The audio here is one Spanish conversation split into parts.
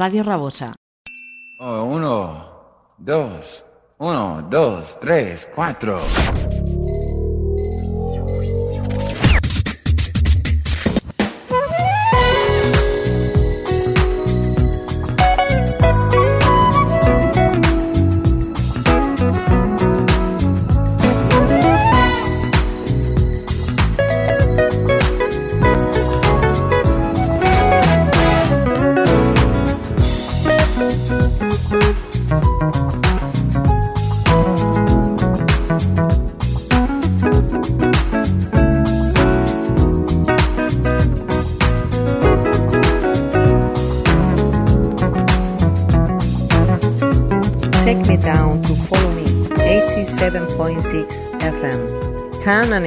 Radio Rabosa. Oh, uno, dos, uno, dos, tres, cuatro.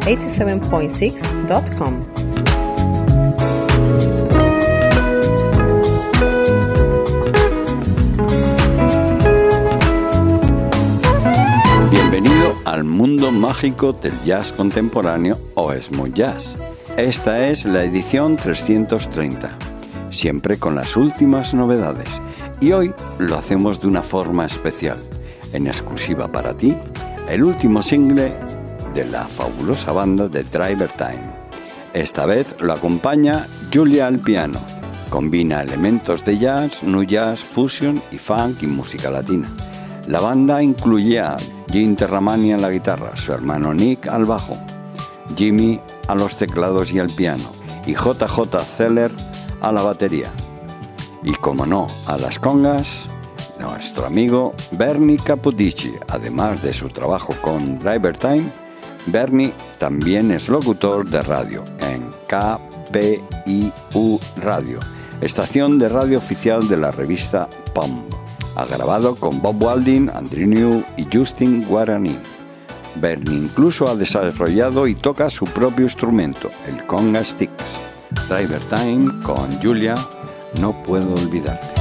87.6.com. Bienvenido al mundo mágico del jazz contemporáneo o smooth jazz. Esta es la edición 330, siempre con las últimas novedades, y hoy lo hacemos de una forma especial. En exclusiva para ti, el último single de la fabulosa banda de Driver Time. Esta vez lo acompaña Julia al piano. Combina elementos de jazz, nu jazz, fusion y funk y música latina. La banda incluye a Jim Terramani en la guitarra, su hermano Nick al bajo, Jimmy a los teclados y al piano y JJ Zeller a la batería. Y como no, a las congas, nuestro amigo Bernie Capodici, además de su trabajo con Driver Time, Bernie también es locutor de radio en KPIU Radio, estación de radio oficial de la revista POM. Ha grabado con Bob Walding, Andrew New y Justin Guarani. Bernie incluso ha desarrollado y toca su propio instrumento, el conga sticks. Driver Time con Julia, no puedo olvidarte.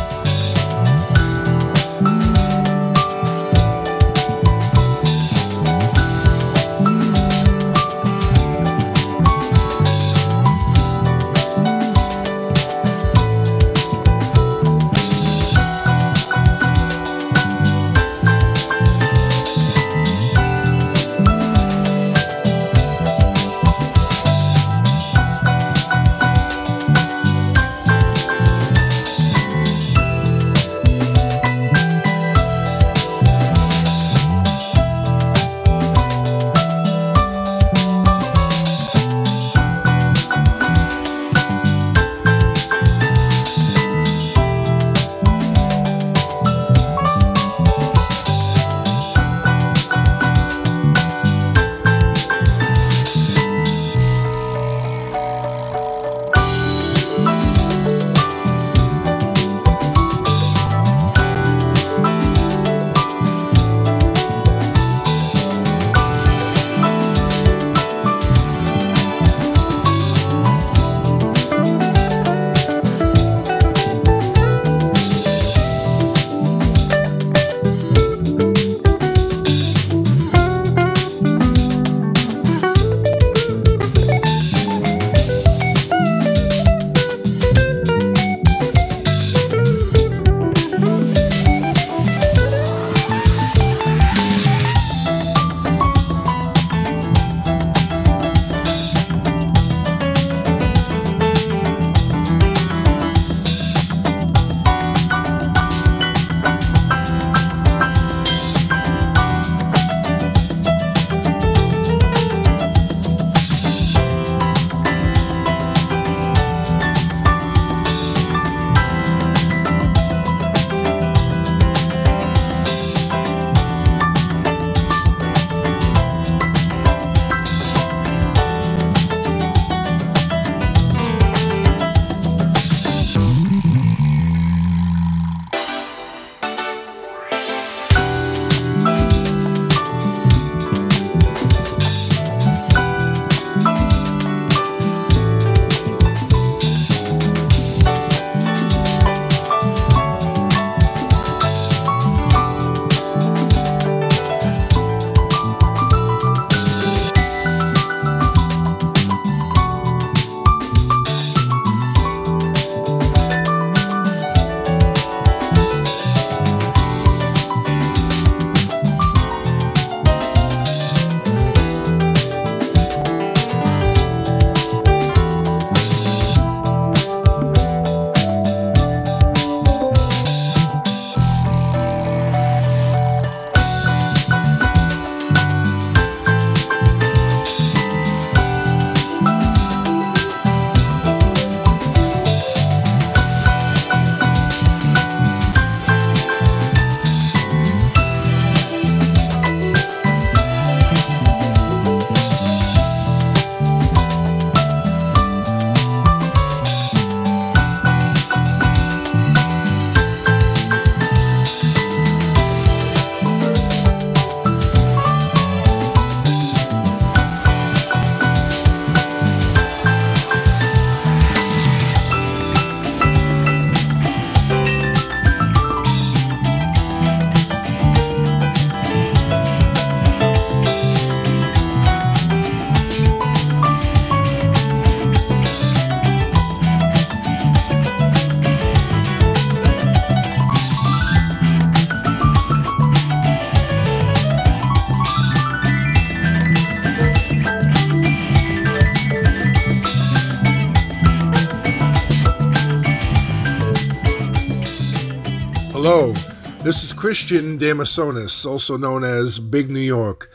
Christian Damasonis, also known as Big New York,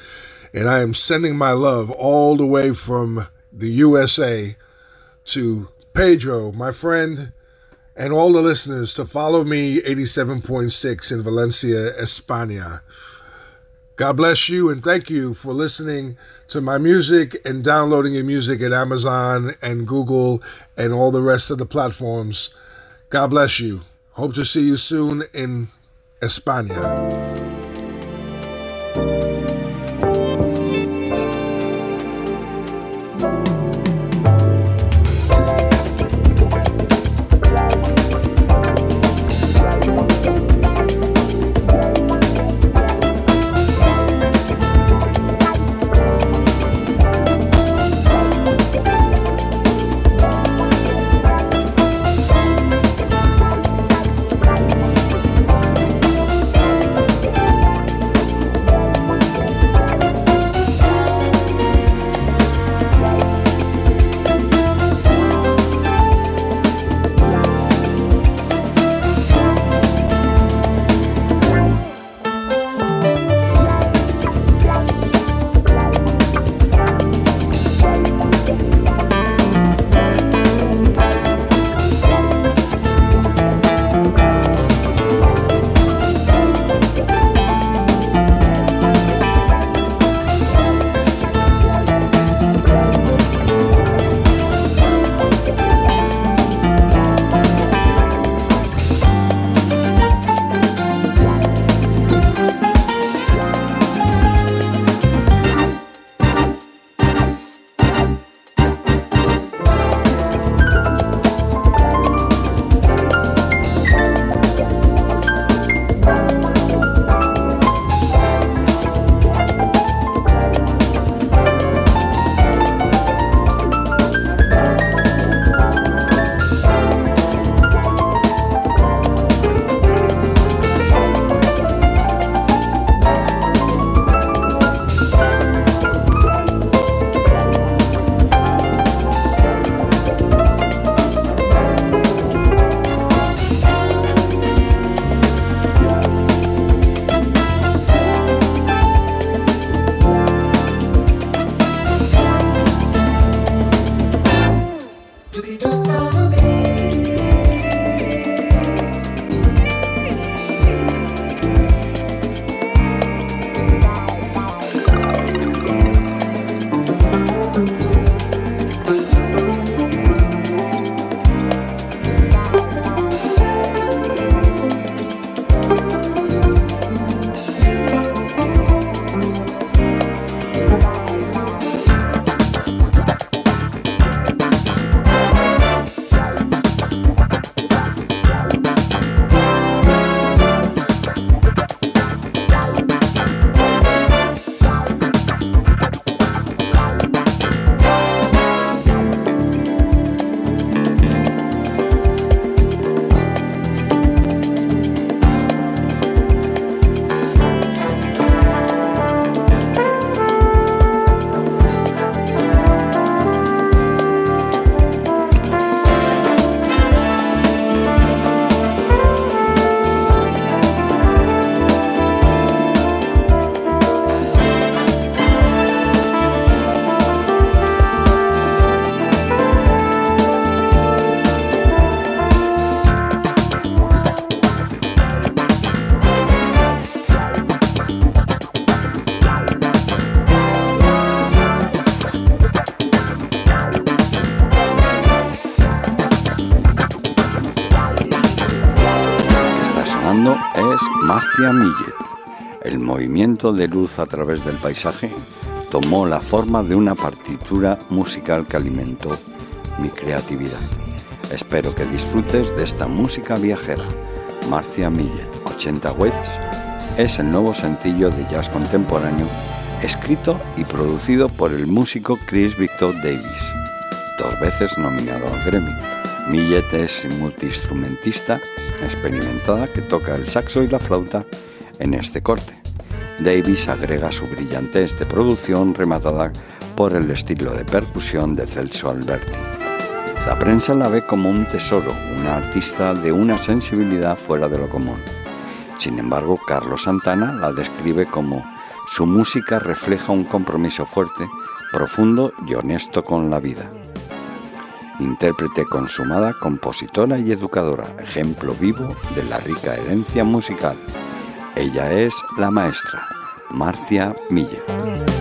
and I am sending my love all the way from the USA to Pedro, my friend, and all the listeners to follow me 87.6 in Valencia, España. God bless you and thank you for listening to my music and downloading your music at Amazon and Google and all the rest of the platforms. God bless you. Hope to see you soon in España. Millet. El movimiento de luz a través del paisaje tomó la forma de una partitura musical que alimentó mi creatividad. Espero que disfrutes de esta música viajera. Marcia Millet, 80 Watts, es el nuevo sencillo de jazz contemporáneo escrito y producido por el músico Chris Victor Davis, dos veces nominado al Grammy. Millet es multiinstrumentista experimentada que toca el saxo y la flauta en este corte. Davis agrega su brillantez de producción rematada por el estilo de percusión de Celso Alberti. La prensa la ve como un tesoro, una artista de una sensibilidad fuera de lo común. Sin embargo, Carlos Santana la describe como su música refleja un compromiso fuerte, profundo y honesto con la vida. Intérprete consumada, compositora y educadora, ejemplo vivo de la rica herencia musical. Ella es la maestra, Marcia Miller.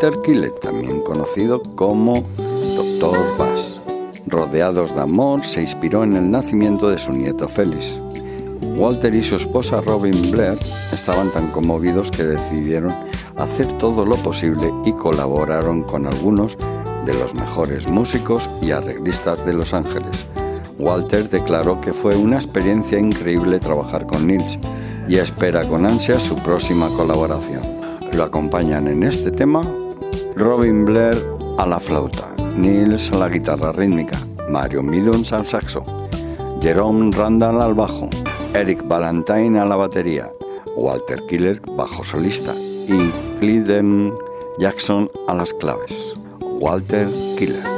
Walter Killet, también conocido como Dr. Bass. Rodeados de amor, se inspiró en el nacimiento de su nieto Félix. Walter y su esposa Robin Blair estaban tan conmovidos que decidieron hacer todo lo posible y colaboraron con algunos de los mejores músicos y arreglistas de Los Ángeles. Walter declaró que fue una experiencia increíble trabajar con Nils y espera con ansia su próxima colaboración. Lo acompañan en este tema Robin Blair a la flauta, Nils a la guitarra rítmica, Mario Midons al saxo, Jerome Randall al bajo, Eric Valentine a la batería, Walter Killer bajo solista y Cleden Jackson a las claves. Walter Killer.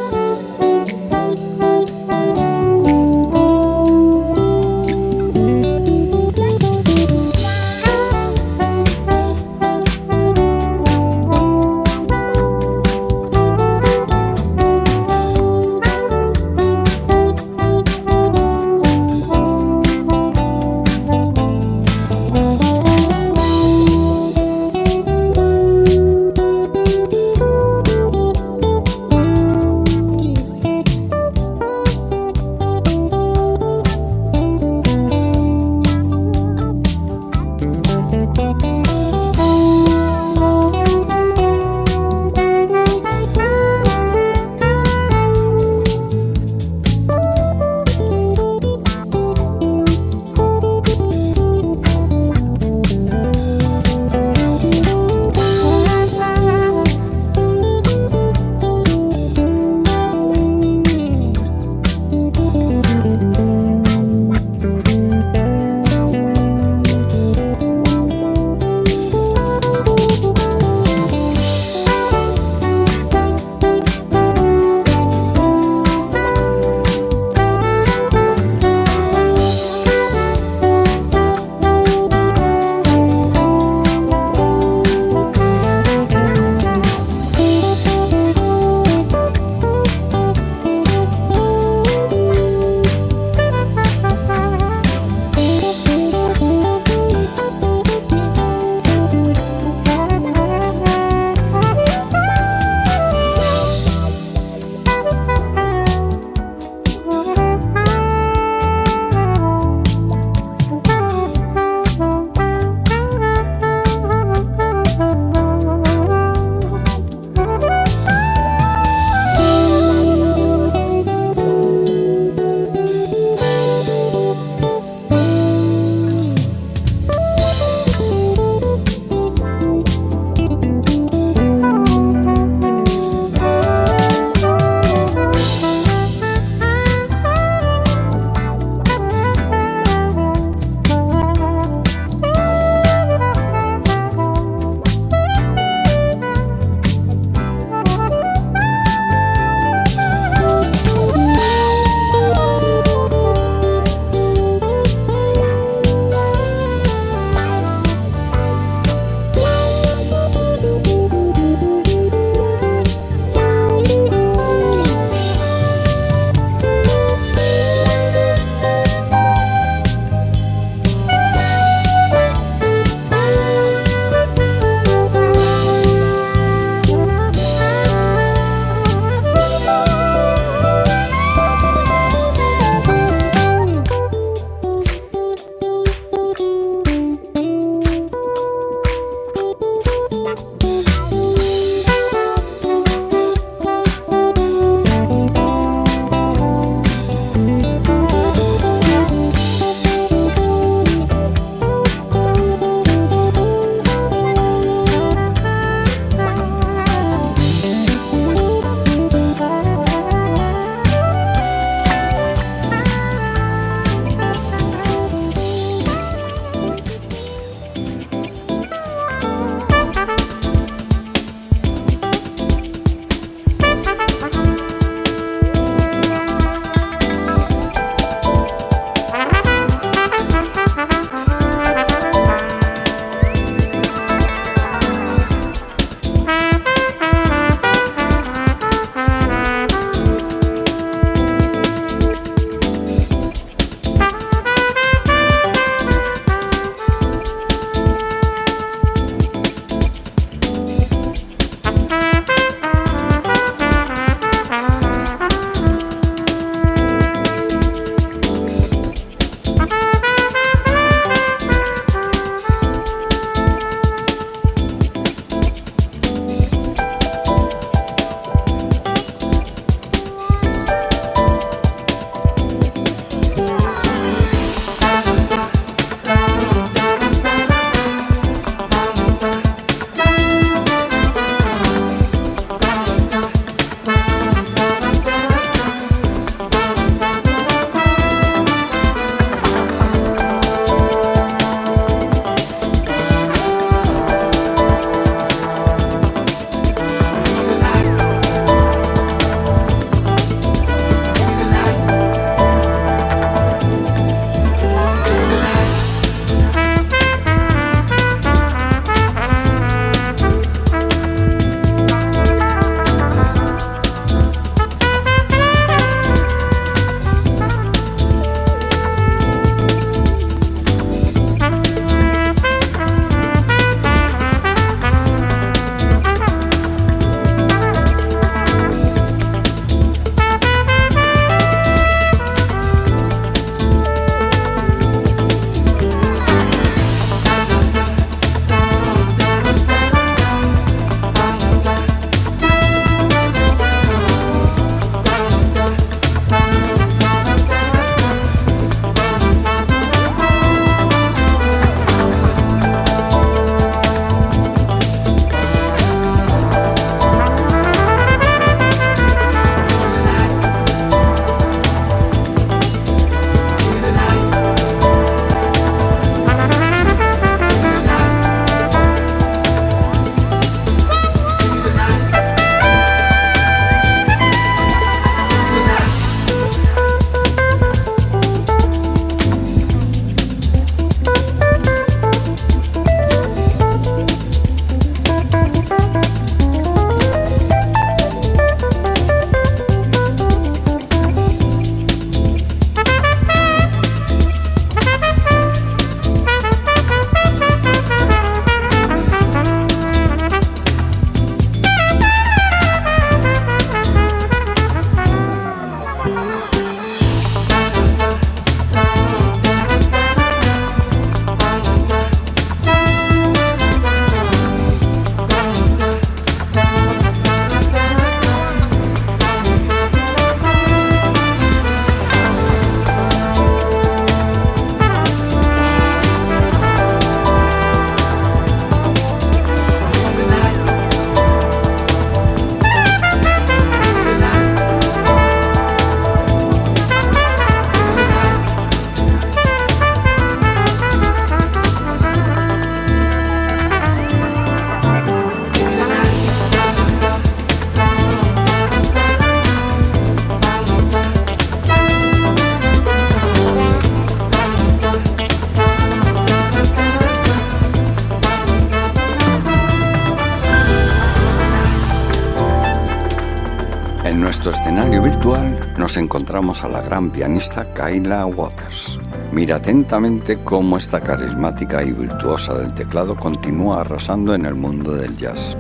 Nos encontramos a la gran pianista Kyla Waters. Mira atentamente cómo esta carismática y virtuosa del teclado continúa arrasando en el mundo del jazz,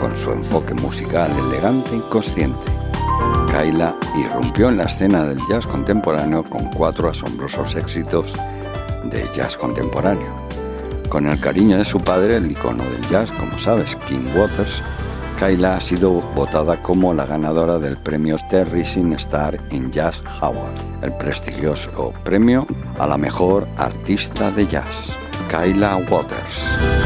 con su enfoque musical elegante y consciente. Kyla irrumpió en la escena del jazz contemporáneo con cuatro asombrosos éxitos de jazz contemporáneo. Con el cariño de su padre, el icono del jazz, como sabes, King Waters, Kyla ha sido votada como la ganadora del premio The Rising Star in Jazz Award, el prestigioso premio a la mejor artista de jazz. Kyla Waters.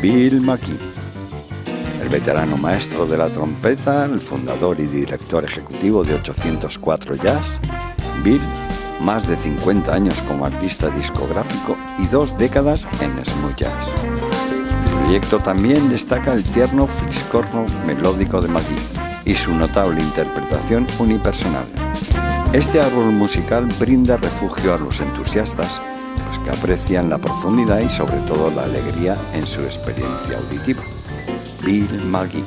Bill McKee. El veterano maestro de la trompeta, el fundador y director ejecutivo de 804 Jazz, Bill más de 50 años como artista discográfico y dos décadas en smooth jazz. El proyecto también destaca el tierno fliscorno melódico de Magui y su notable interpretación unipersonal. Este árbol musical brinda refugio a los entusiastas pues que aprecian la profundidad y sobre todo la alegría en su experiencia auditiva. Bill Magui.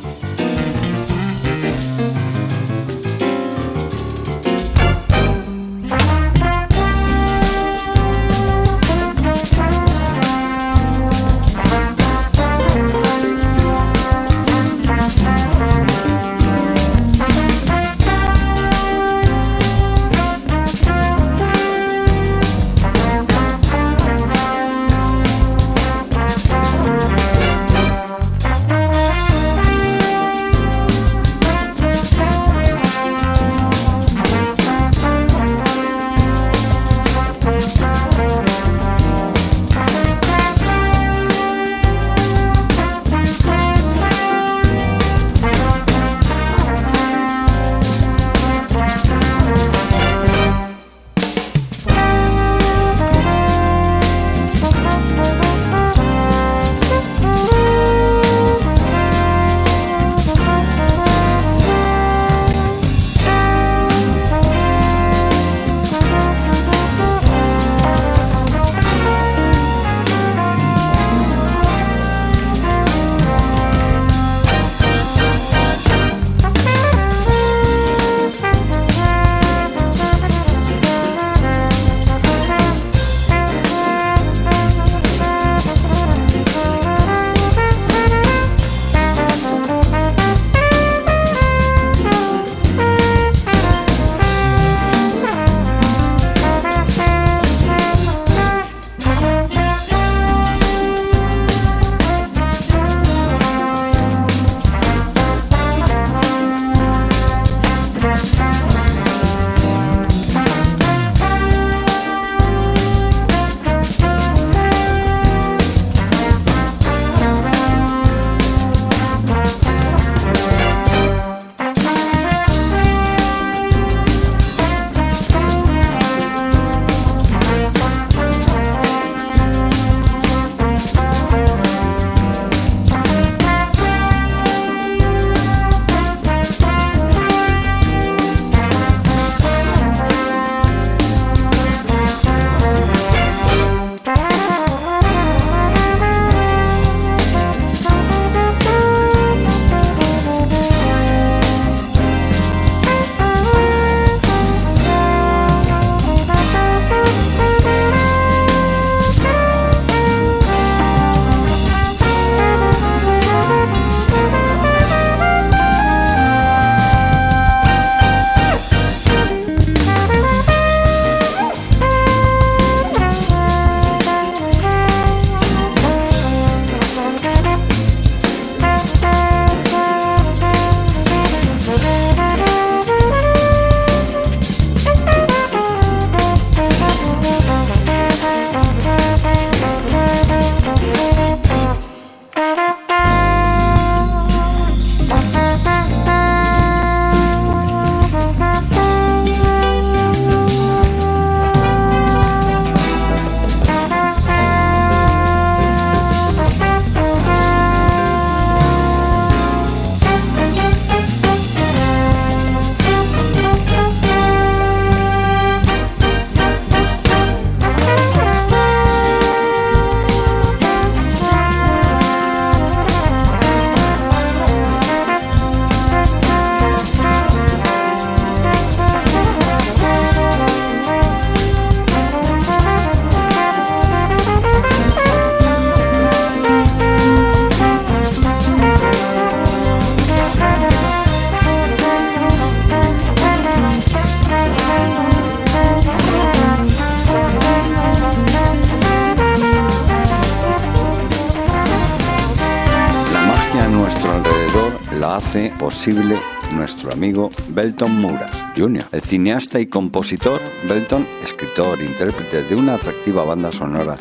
Nuestro amigo Belton Muras Jr., el cineasta y compositor Belton, escritor e intérprete de una atractiva banda sonora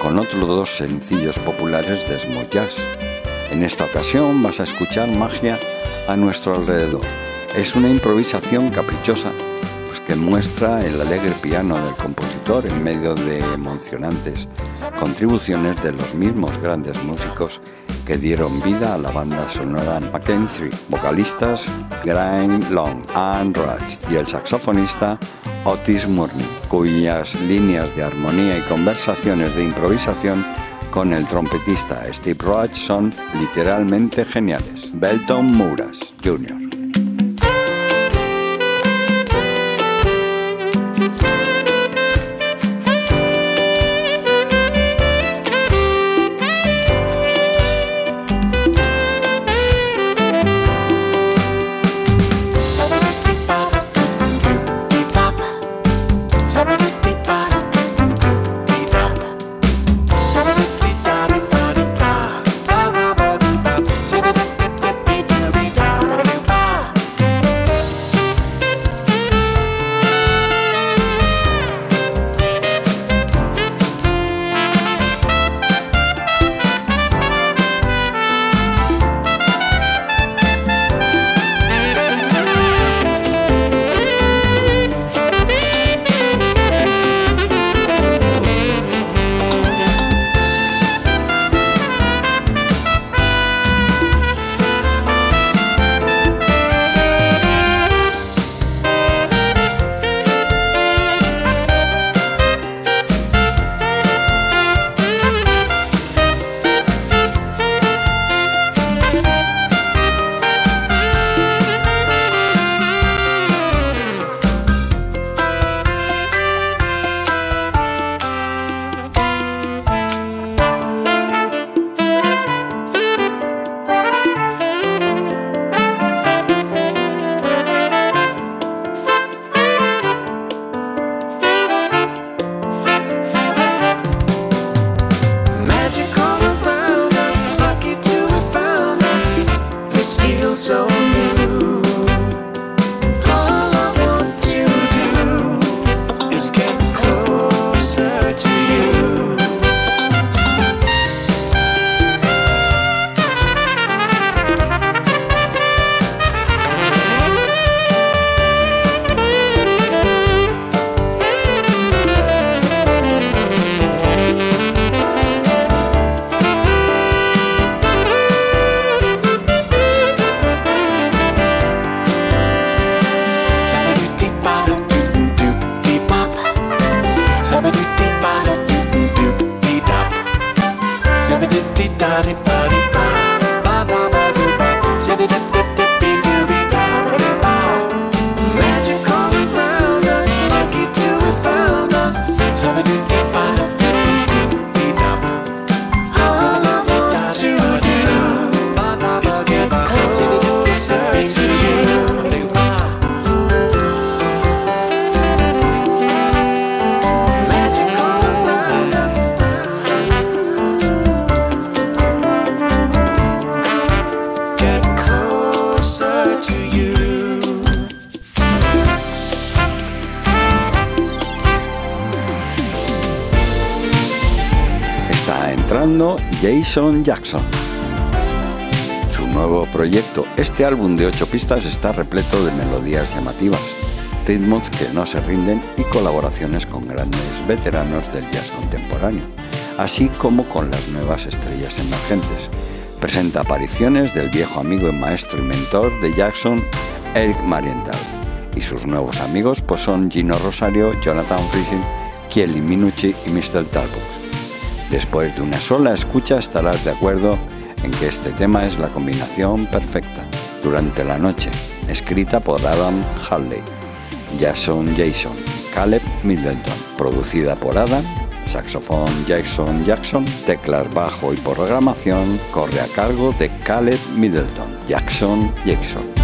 con otros dos sencillos populares de smooth jazz. En esta ocasión vas a escuchar magia a nuestro alrededor. Es una improvisación caprichosa pues que muestra el alegre piano del compositor en medio de emocionantes contribuciones de los mismos grandes músicos que dieron vida a la banda sonora Mackenzie, vocalistas Graeme Long, Anne Rudge y el saxofonista Otis Murney, cuyas líneas de armonía y conversaciones de improvisación con el trompetista Steve Roach son literalmente geniales. Belton Mouras Jr. Jason Jackson. Su nuevo proyecto, este álbum de ocho pistas, está repleto de melodías llamativas, ritmos que no se rinden y colaboraciones con grandes veteranos del jazz contemporáneo, así como con las nuevas estrellas emergentes. Presenta apariciones del viejo amigo y maestro y mentor de Jackson, Eric Marienthal, y sus nuevos amigos pues son Gino Rosario, Jonathan Friesen, Kelly Minucci y Mr. Talbot. Después de una sola escucha estarás de acuerdo en que este tema es la combinación perfecta. Durante la noche, escrita por Adam Halley, Jason Jason Caleb Middleton, producida por Adam, saxofón Jason Jackson, teclas bajo y programación corre a cargo de Caleb Middleton, Jackson Jackson.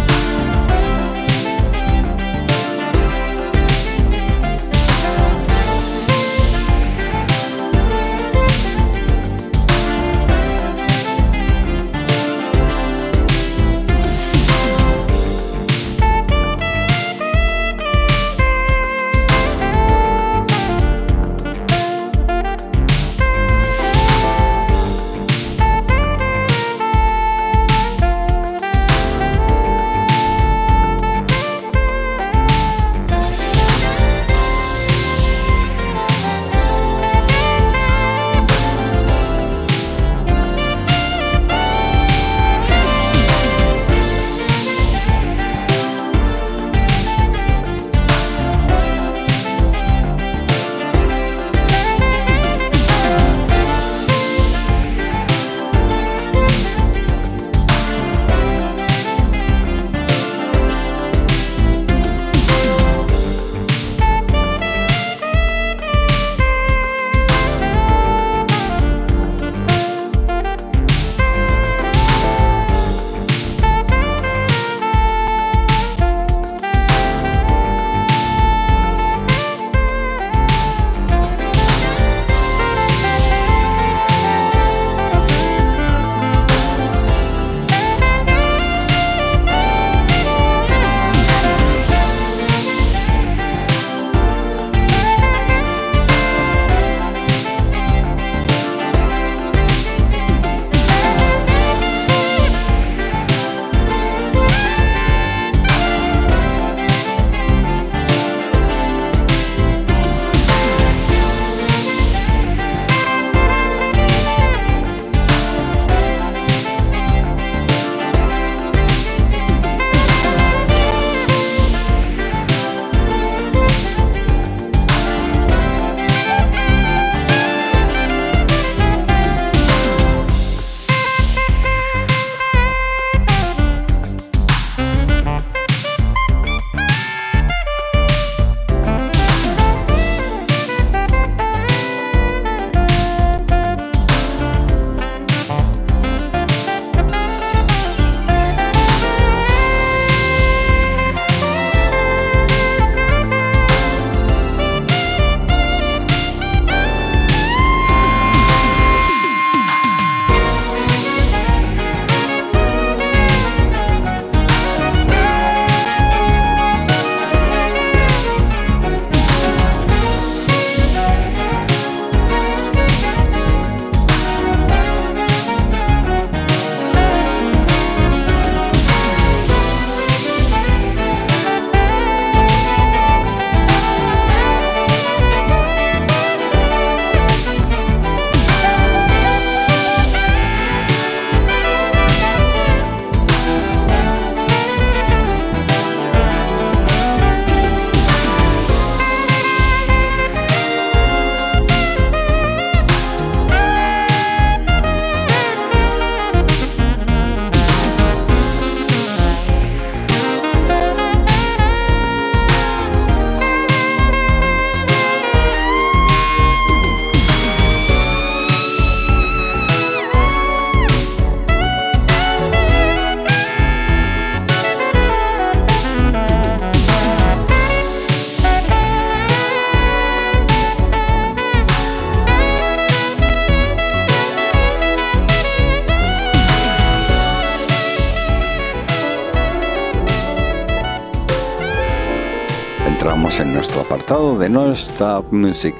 De No Stop Music,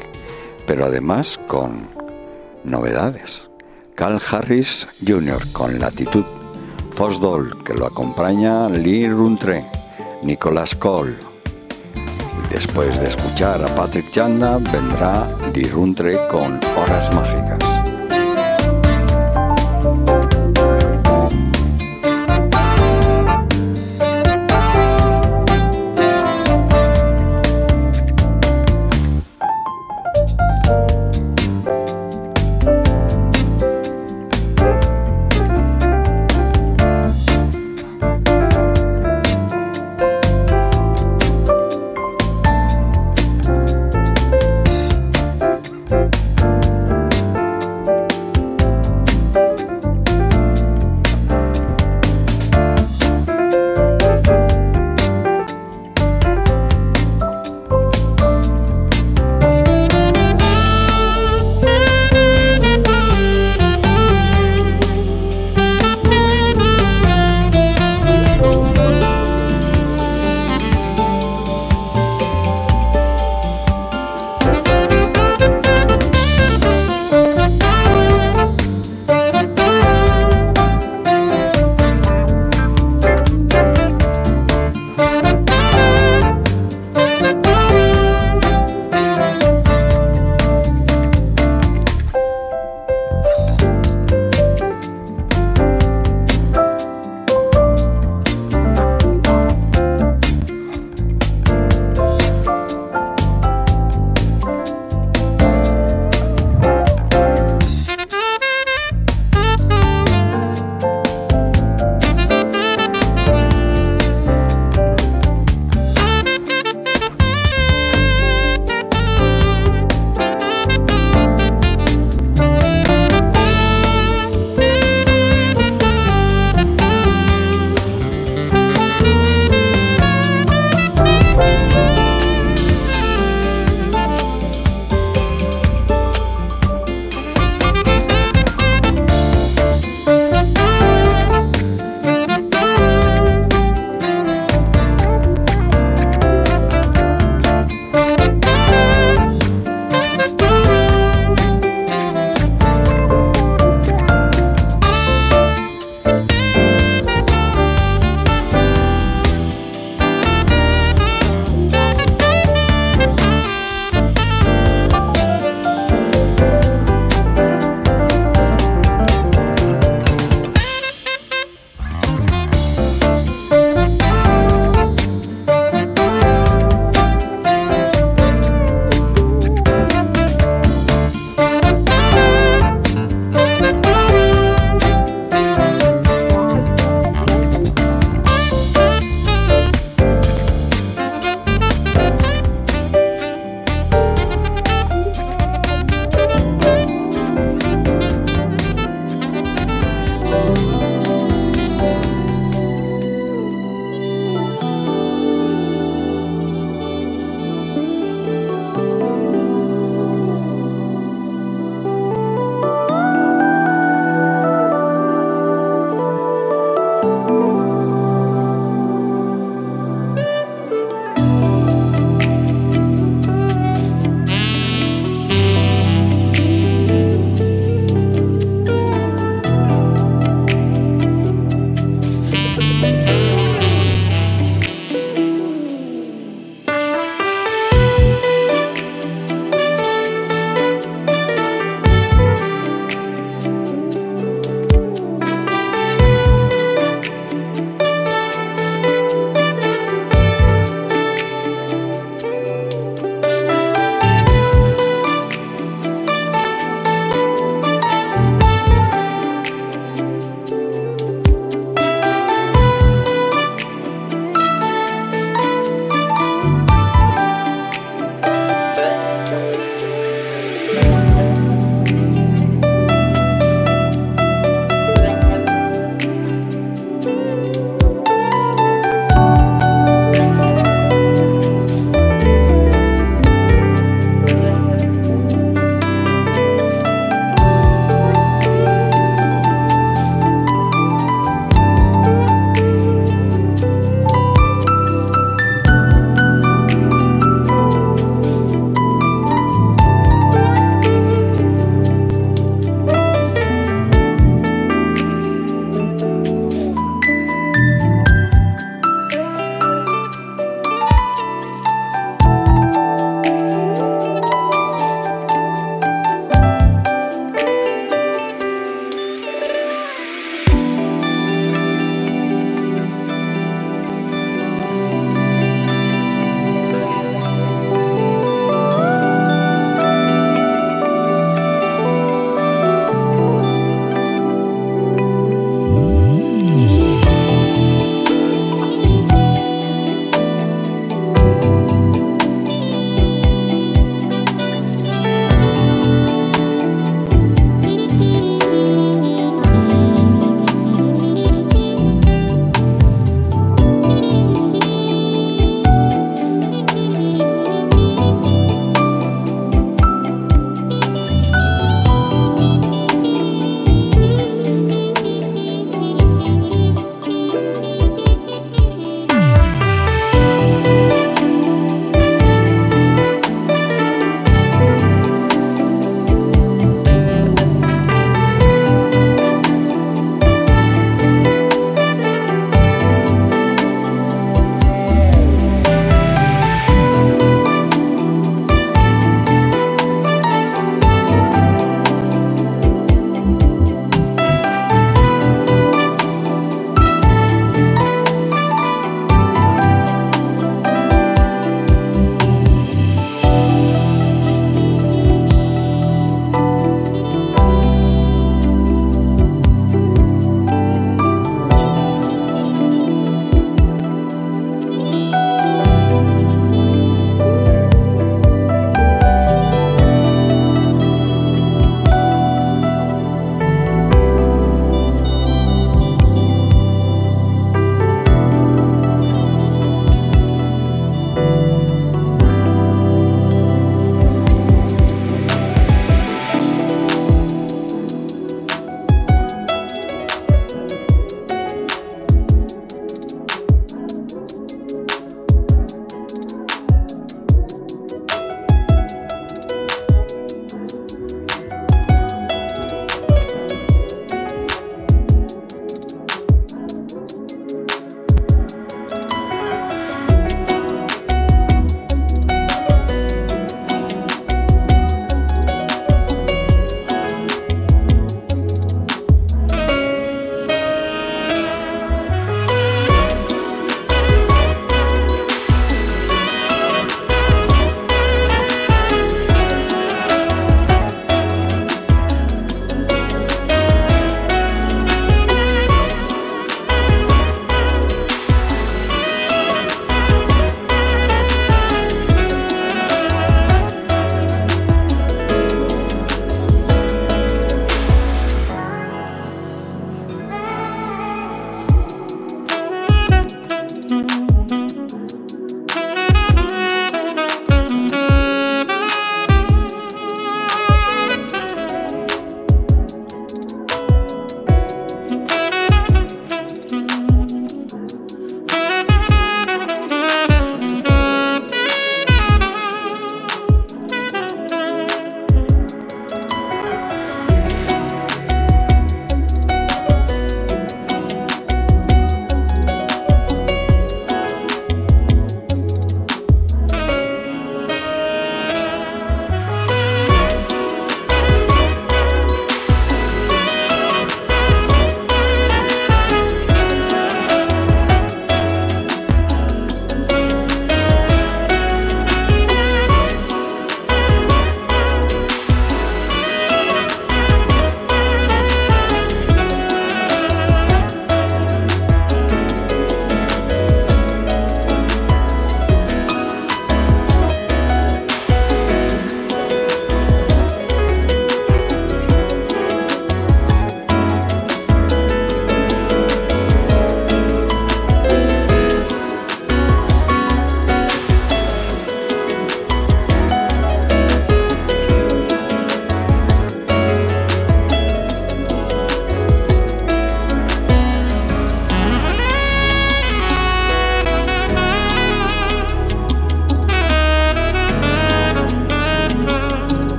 pero además con novedades. Carl Harris Jr. con Latitud, Fosdol, que lo acompaña Lee Runtre, Nicolas Cole. Después de escuchar a Patrick Chanda, vendrá Lee Runtre con Horas Mágicas.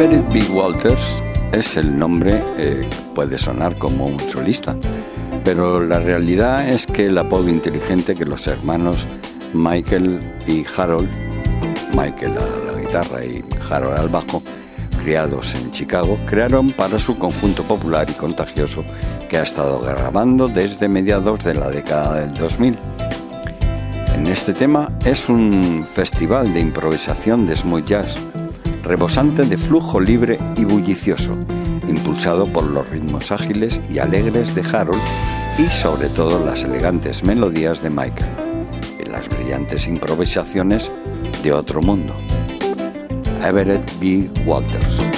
Everett B. Walters es el nombre eh, puede sonar como un solista, pero la realidad es que el apodo inteligente que los hermanos Michael y Harold, Michael a la guitarra y Harold al bajo, criados en Chicago, crearon para su conjunto popular y contagioso que ha estado grabando desde mediados de la década del 2000. En este tema es un festival de improvisación de smooth jazz, rebosante de flujo libre y bullicioso, impulsado por los ritmos ágiles y alegres de Harold y sobre todo las elegantes melodías de Michael y las brillantes improvisaciones de otro mundo. Everett B. Walters.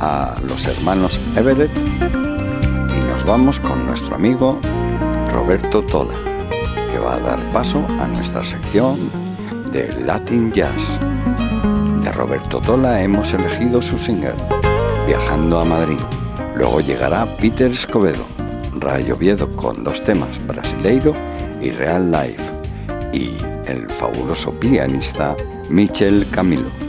A los hermanos Everett y nos vamos con nuestro amigo Roberto Tola. que va a dar paso a nuestra sección de Latin Jazz. De Roberto Tola hemos elegido su single, Viajando a Madrid. Luego llegará Peter Escobedo, Rayo Viedo con dos temas, Brasileiro y Real Life, y el fabuloso pianista Michel Camilo.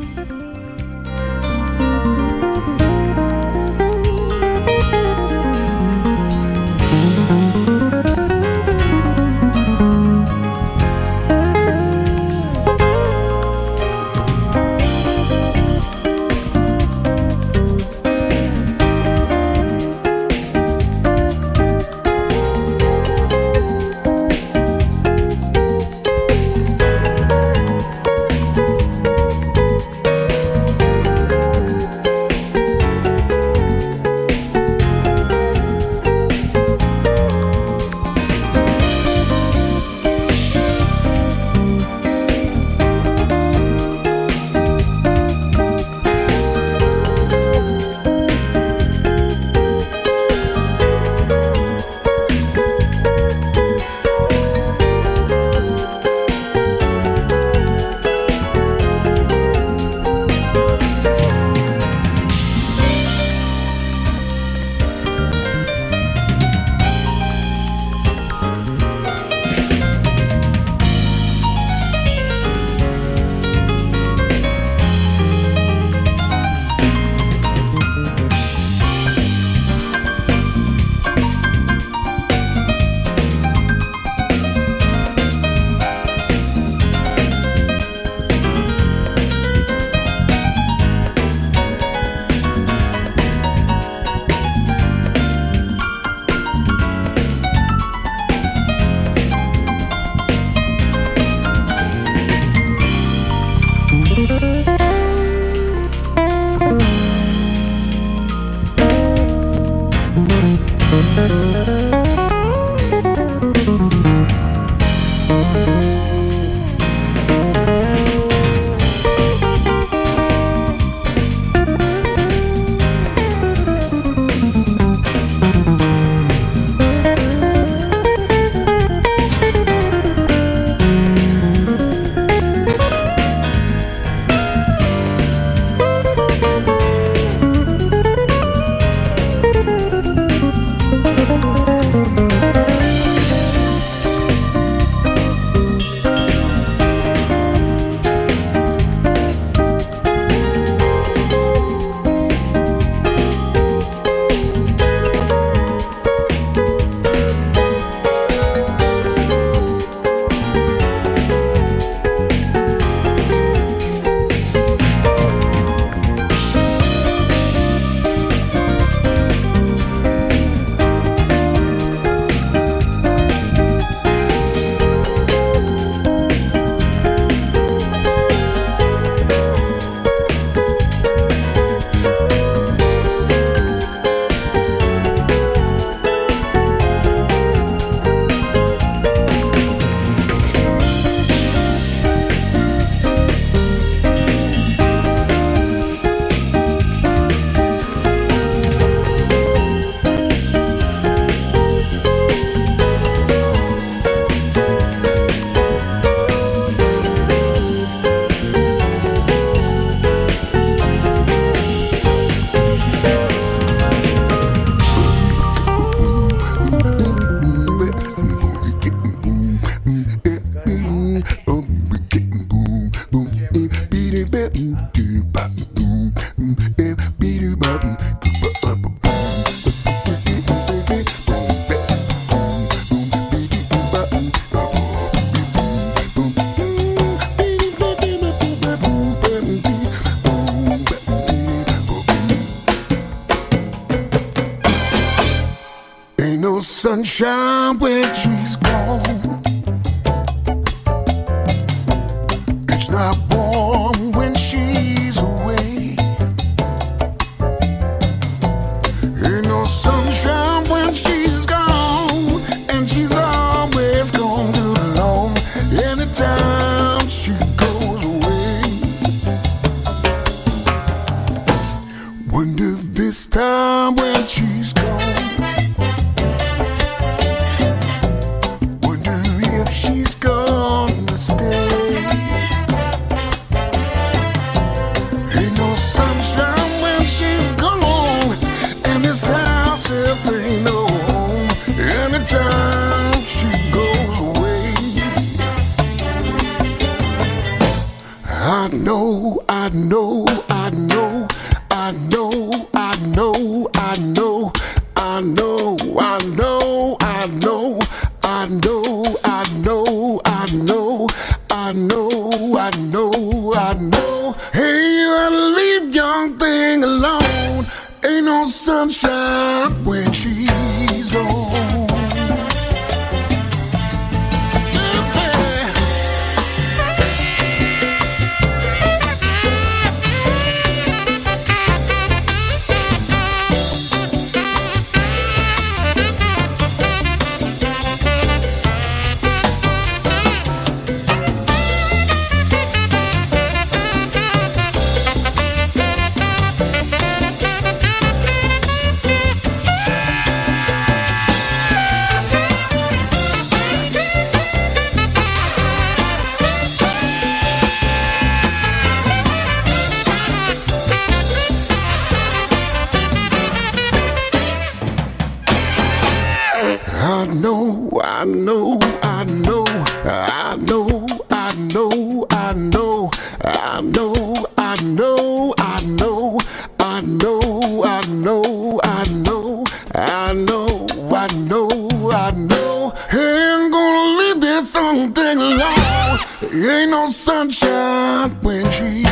I know, I know, I know, ain't gonna leave this something long. Ain't no sunshine when she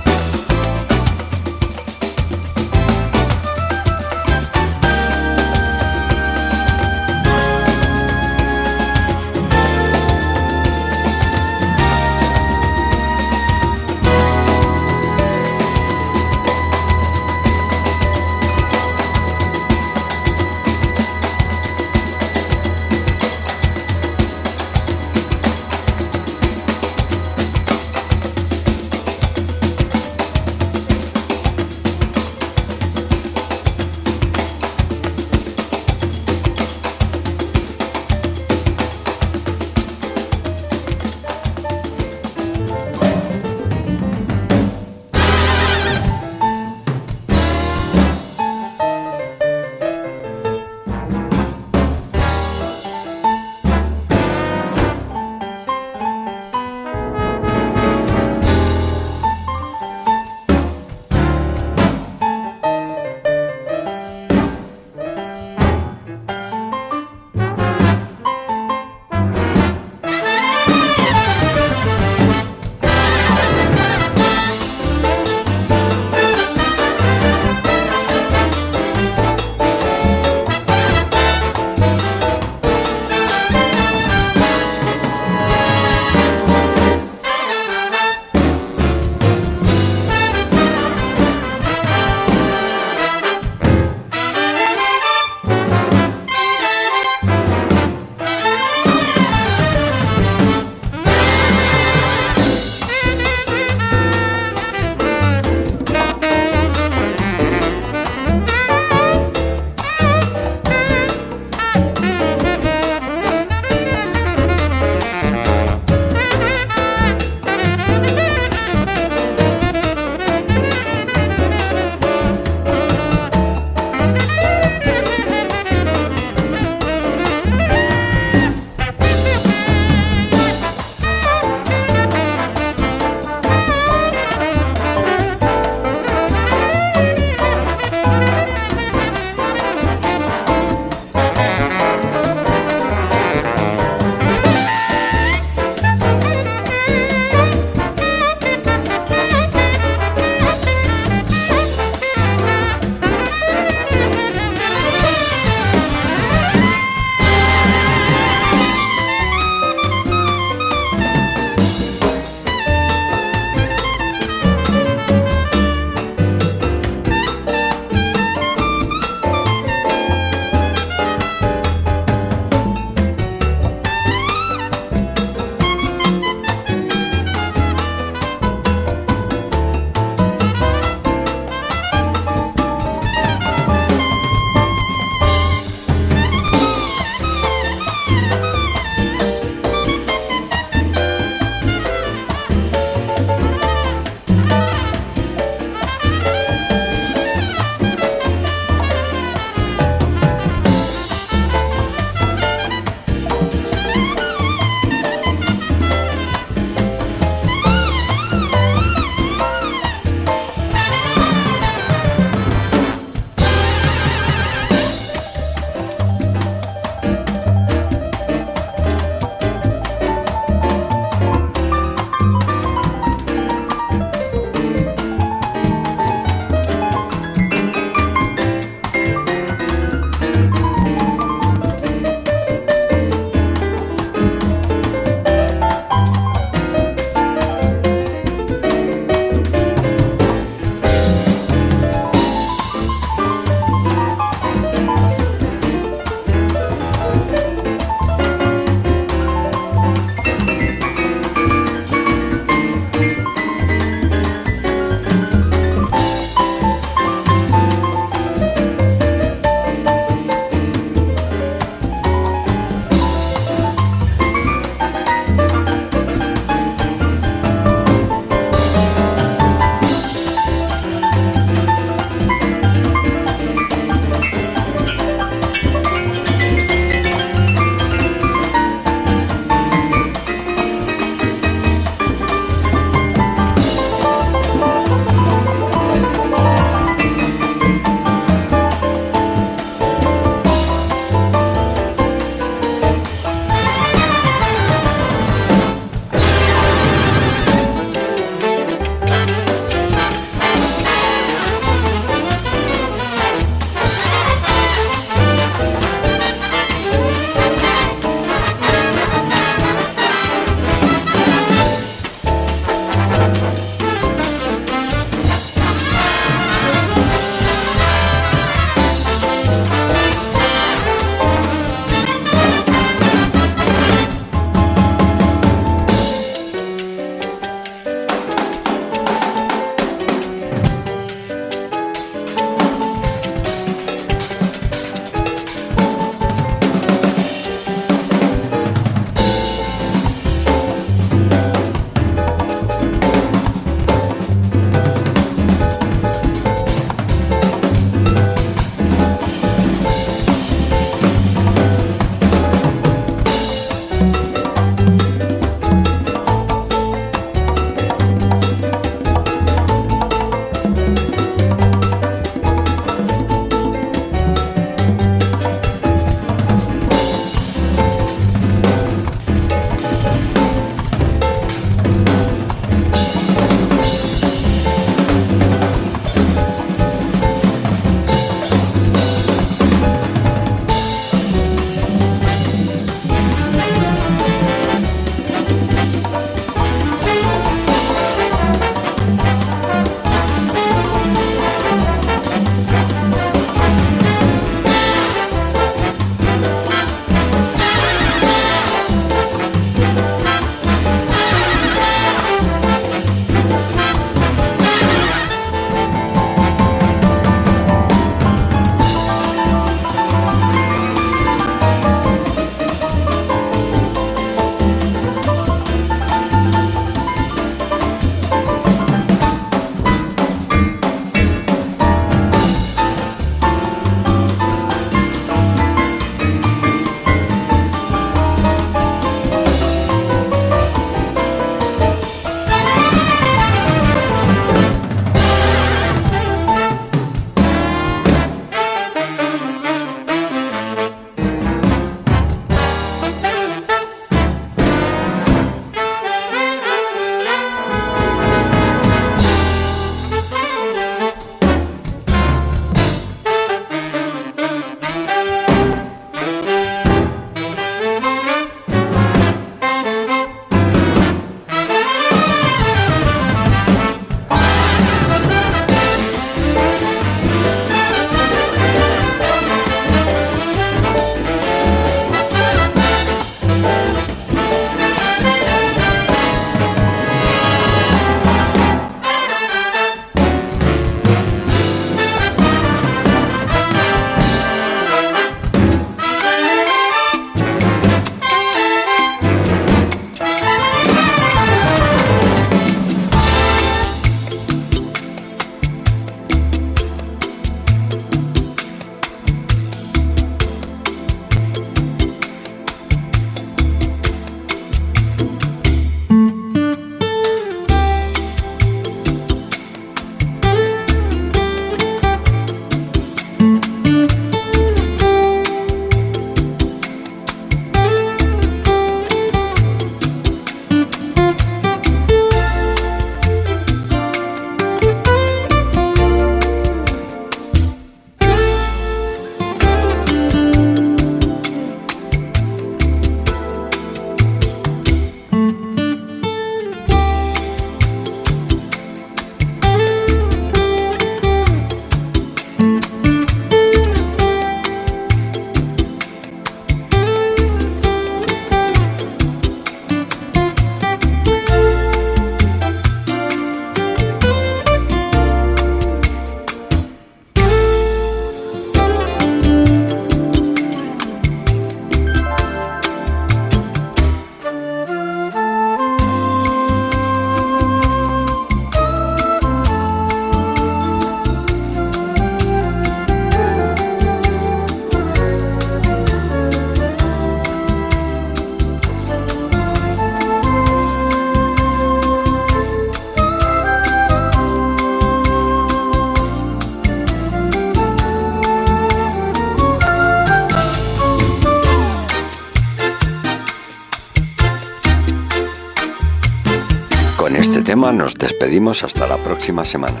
hasta la próxima semana.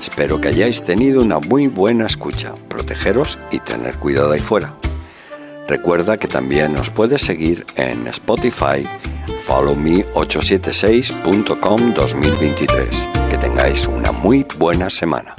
Espero que hayáis tenido una muy buena escucha, protegeros y tener cuidado ahí fuera. Recuerda que también nos puedes seguir en Spotify, followme876.com 2023. Que tengáis una muy buena semana.